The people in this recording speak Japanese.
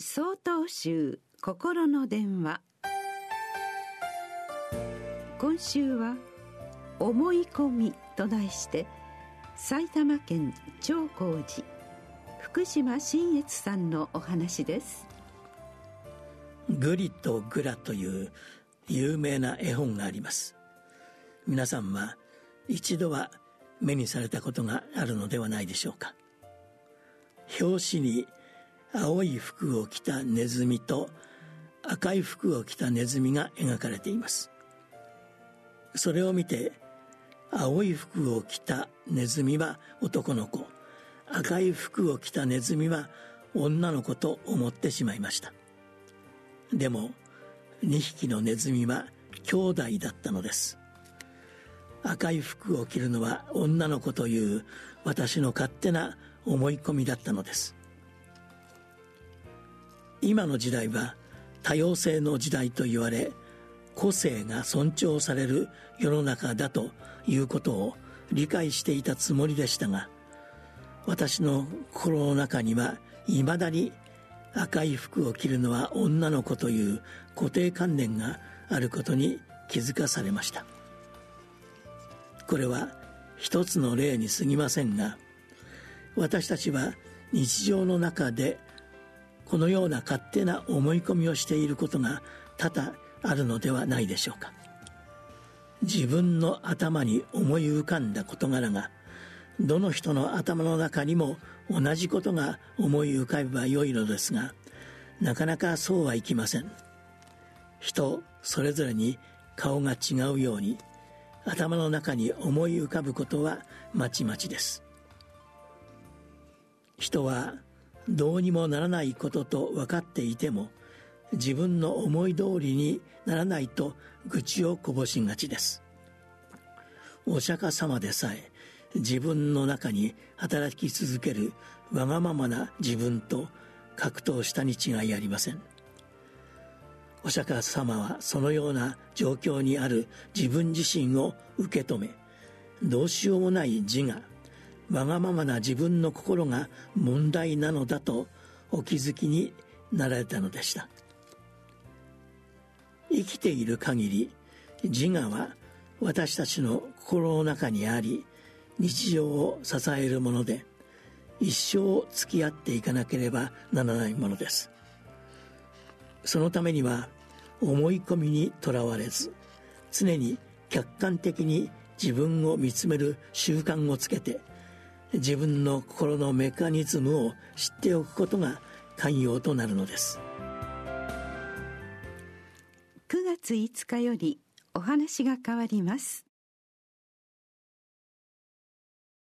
総統集心の電話。今週は「思い込み」と題して埼玉県長光寺福島新越さんのお話です。グリとグラという有名な絵本があります。皆さんは一度は目にされたことがあるのではないでしょうか。表紙に青い服を着たネズミと赤い服を着たネズミが描かれています。それを見て青い服を着たネズミは男の子赤い服を着たネズミは女の子と思ってしまいました。でも2匹のネズミは兄弟だったのです。赤い服を着るのは女の子という私の勝手な思い込みだったのです。今の時代は多様性の時代と言われ個性が尊重される世の中だということを理解していたつもりでしたが私の心の中にはいまだに赤い服を着るのは女の子という固定観念があることに気づかされました。これは一つの例に過ぎませんが私たちは日常の中でこのような勝手な思い込みをしていることが多々あるのではないでしょうか。自分の頭に思い浮かんだ事柄がどの人の頭の中にも同じことが思い浮かべばよいのですがなかなかそうはいきません。人それぞれに顔が違うように頭の中に思い浮かぶことはまちまちです。人はどうにもならないことと分かっていても自分の思い通りにならないと愚痴をこぼしがちです。お釈迦様でさえ自分の中に働き続けるわがままな自分と格闘したに違いありません。お釈迦様はそのような状況にある自分自身を受け止めどうしようもない自我わがままな自分の心が問題なのだとお気づきになられたのでした。生きている限り自我は私たちの心の中にあり日常を支えるもので一生付き合っていかなければならないものです。そのためには思い込みにとらわれず常に客観的に自分を見つめる習慣をつけて自分の心のメカニズムを知っておくことが寛容となるのです。9月5日よりお話が変わります。